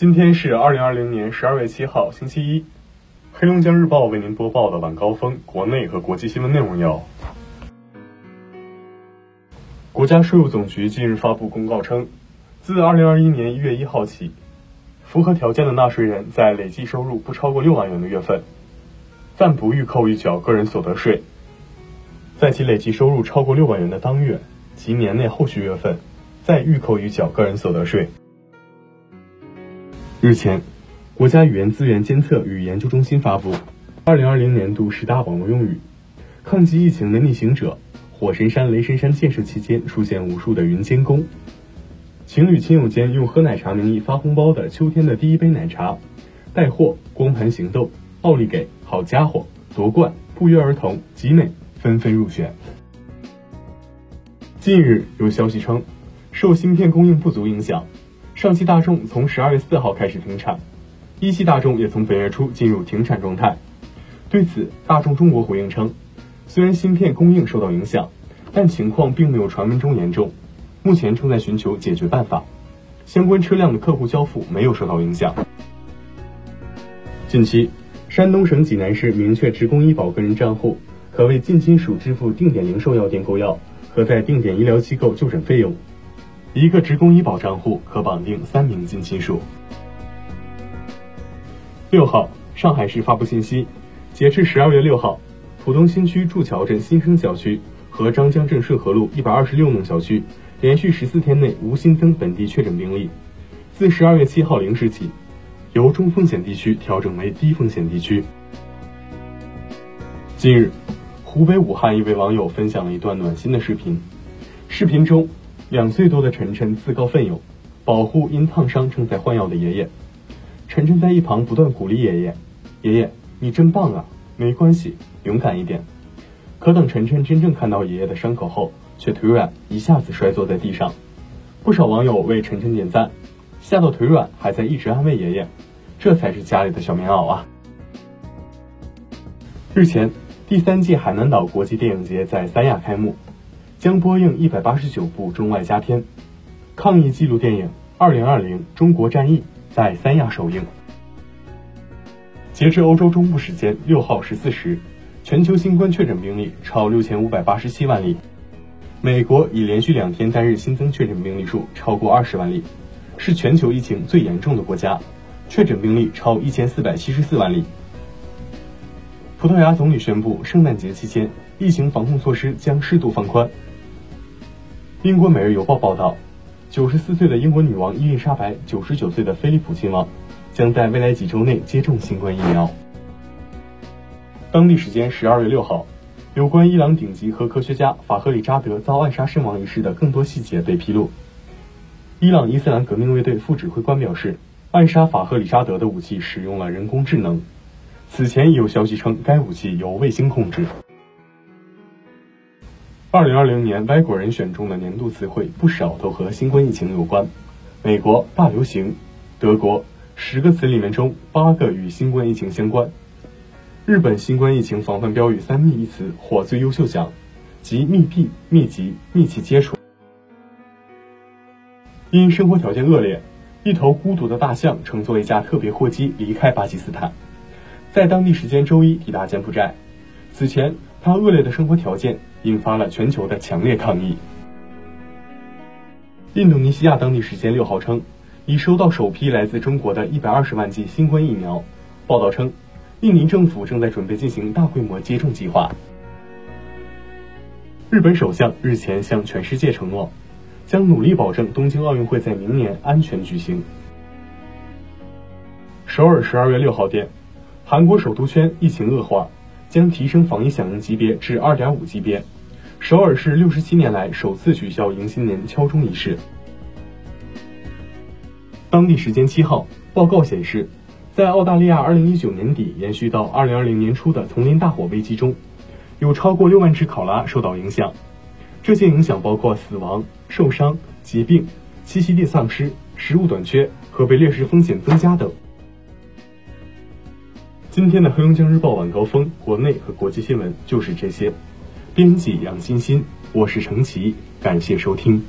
今天是二零二零年十二月七号，星期一。黑龙江日报为您播报的晚高峰国内和国际新闻内容有：国家税务总局近日发布公告称，自二零二一年一月一号起，符合条件的纳税人在累计收入不超过六万元的月份，暂不预扣预缴个人所得税；在其累计收入超过六万元的当月及年内后续月份，再预扣预缴个人所得税。日前，国家语言资源监测与研究中心发布二零二零年度十大网络用语，抗击疫情的逆行者。火神山、雷神山建设期间出现无数的云监工，情侣亲友间用喝奶茶名义发红包的秋天的第一杯奶茶，带货、光盘行动、奥利给、好家伙、夺冠、不约而同、集美纷纷入选。近日有消息称，受芯片供应不足影响，上汽大众从十二月四号开始停产，一汽大众也从本月初进入停产状态。对此，大众中国回应称。虽然芯片供应受到影响，但情况并没有传闻中严重，目前正在寻求解决办法。相关车辆的客户交付没有受到影响。近期，山东省济南市明确职工医保个人账户可为近亲属支付定点零售药店购药和在定点医疗机构就诊费用，一个职工医保账户可绑定三名近亲属。六号，上海市发布信息，截至十二月六号。浦东新区祝桥镇新生小区和张江镇顺河路一百二十六弄小区连续十四天内无新增本地确诊病例。自十二月七号零时起，由中风险地区调整为低风险地区。近日，湖北武汉一位网友分享了一段暖心的视频。视频中，两岁多的晨晨自告奋勇保护因烫伤正在换药的爷爷。晨晨在一旁不断鼓励爷爷：“爷爷，你真棒啊！没关系。”勇敢一点。可等晨晨真正看到爷爷的伤口后，却腿软，一下子摔坐在地上。不少网友为晨晨点赞，吓到腿软还在一直安慰爷爷，这才是家里的小棉袄啊！日前，第三届海南岛国际电影节在三亚开幕，将播映一百八十九部中外佳片。抗疫纪录电影《二零二零中国战役》在三亚首映。截至欧洲中部时间六号十四时。全球新冠确诊病例超六千五百八十七万例，美国已连续两天单日新增确诊病例数超过二十万例，是全球疫情最严重的国家，确诊病例超一千四百七十四万例。葡萄牙总理宣布，圣诞节期间疫情防控措施将适度放宽。英国《每日邮报》报道，九十四岁的英国女王伊丽莎白、九十九岁的菲利普亲王将在未来几周内接种新冠疫苗。当地时间十二月六号，有关伊朗顶级核科学家法赫里扎德遭暗杀身亡一事的更多细节被披露。伊朗伊斯兰革命卫队副指挥官表示，暗杀法赫里扎德的武器使用了人工智能。此前也有消息称，该武器由卫星控制。二零二零年外国人选中的年度词汇不少都和新冠疫情有关。美国大流行，德国十个词里面中八个与新冠疫情相关。日本新冠疫情防范标语“三密”一词获最优秀奖，即密闭、密集、密切接触。因生活条件恶劣，一头孤独的大象乘坐一架特别货机离开巴基斯坦，在当地时间周一抵达柬埔寨。此前，它恶劣的生活条件引发了全球的强烈抗议。印度尼西亚当地时间六号称，已收到首批来自中国的一百二十万剂新冠疫苗。报道称。印尼政府正在准备进行大规模接种计划。日本首相日前向全世界承诺，将努力保证东京奥运会在明年安全举行。首尔十二月六号电，韩国首都圈疫情恶化，将提升防疫响应级别至二点五级别。首尔市六十七年来首次取消迎新年敲钟仪式。当地时间七号，报告显示。在澳大利亚2019年底延续到2020年初的丛林大火危机中，有超过6万只考拉受到影响。这些影响包括死亡、受伤、疾病、栖息地丧失、食物短缺和被掠食风险增加等。今天的黑龙江日报晚高峰国内和国际新闻就是这些。编辑杨欣欣，我是程琦，感谢收听。